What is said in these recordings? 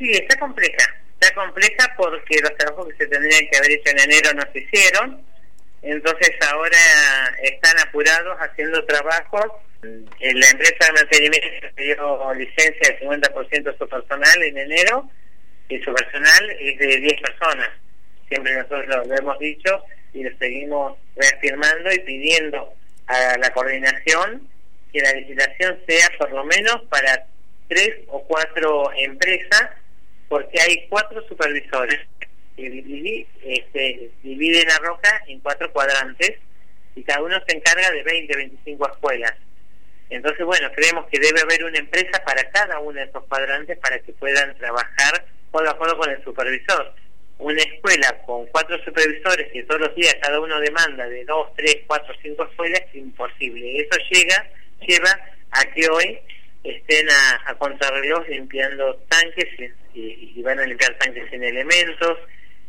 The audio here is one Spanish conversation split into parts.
Sí, está compleja. Está compleja porque los trabajos que se tendrían que haber hecho en enero no se hicieron. Entonces ahora están apurados haciendo trabajos. La empresa de mantenimiento dio licencia del 50% de su personal en enero y su personal es de 10 personas. Siempre nosotros lo, hemos dicho y lo seguimos reafirmando y pidiendo a la coordinación que la licitación sea por lo menos para tres o cuatro empresas porque hay cuatro supervisores que este, dividen la roca en cuatro cuadrantes y cada uno se encarga de 20, 25 escuelas. Entonces, bueno, creemos que debe haber una empresa para cada uno de esos cuadrantes para que puedan trabajar de acuerdo con el supervisor. Una escuela con cuatro supervisores que todos los días cada uno demanda de dos, tres, cuatro, cinco escuelas es imposible. Eso llega, lleva a que hoy estén a, a contrarreloj limpiando tanques y, van a limpiar tanques sin elementos.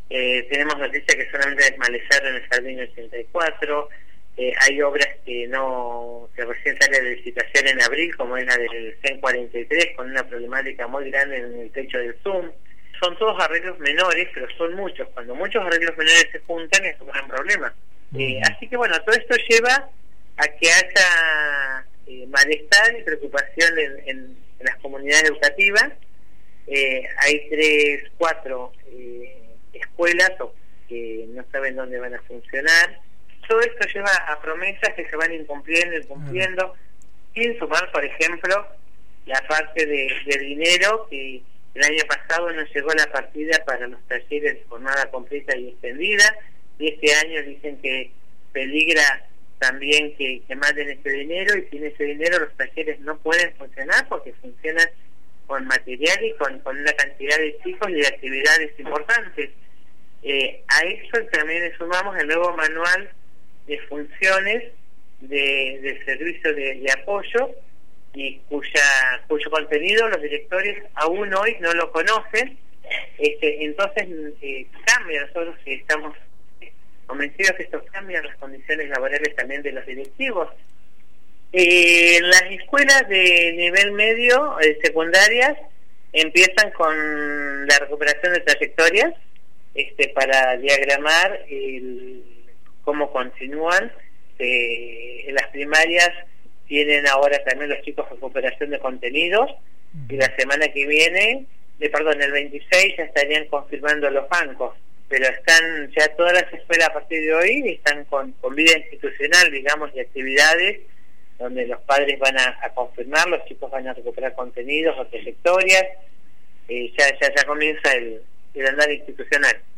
Eh, tenemos noticia que solamente desmaleceron el jardín 84. Eh, hay obras que no que recién sale de licitación en abril, como es la del CEN 43, con una problemática muy grande en el techo del Zoom. Son todos arreglos menores, pero son muchos. Cuando muchos arreglos menores se juntan, es un gran problema. Eh, así que bueno, todo esto lleva a que haya eh, malestar y preocupación en, las comunidades educativas. Eh, hay tres, cuatro eh, escuelas que no saben dónde van a funcionar. Todo esto lleva a promesas que se van incumpliendo, incumpliendo, sin sumar, por ejemplo, la parte de, dinero que el año pasado nos llegó la partida para los talleres de jornada completa y extendida, y este año dicen que peligra también que, que manden ese dinero y sin ese dinero los talleres no pueden funcionar porque funcionan con material y con, con una cantidad de chicos y de actividades importantes. Eh, a eso también le sumamos el nuevo manual de funciones de, de servicio de, apoyo y cuya cuyo contenido los directores aún hoy no lo conocen. Este, entonces eh, cambia, nosotros estamos convencidos que esto cambia las condiciones laborales también de los directivos. Eh, las escuelas de nivel medio, eh, secundarias, empiezan con la recuperación de trayectorias este, para diagramar el, cómo continúan. Eh, en las primarias tienen ahora también los chicos recuperación de contenidos y la semana que viene, de perdón, el 26 ya estarían confirmando los bancos pero están ya todas las escuelas a partir de hoy están con, vida institucional, digamos, y actividades donde los padres van a, confirmar, los chicos van a recuperar contenidos o trayectorias, eh, ya, ya, ya comienza el, el andar institucional.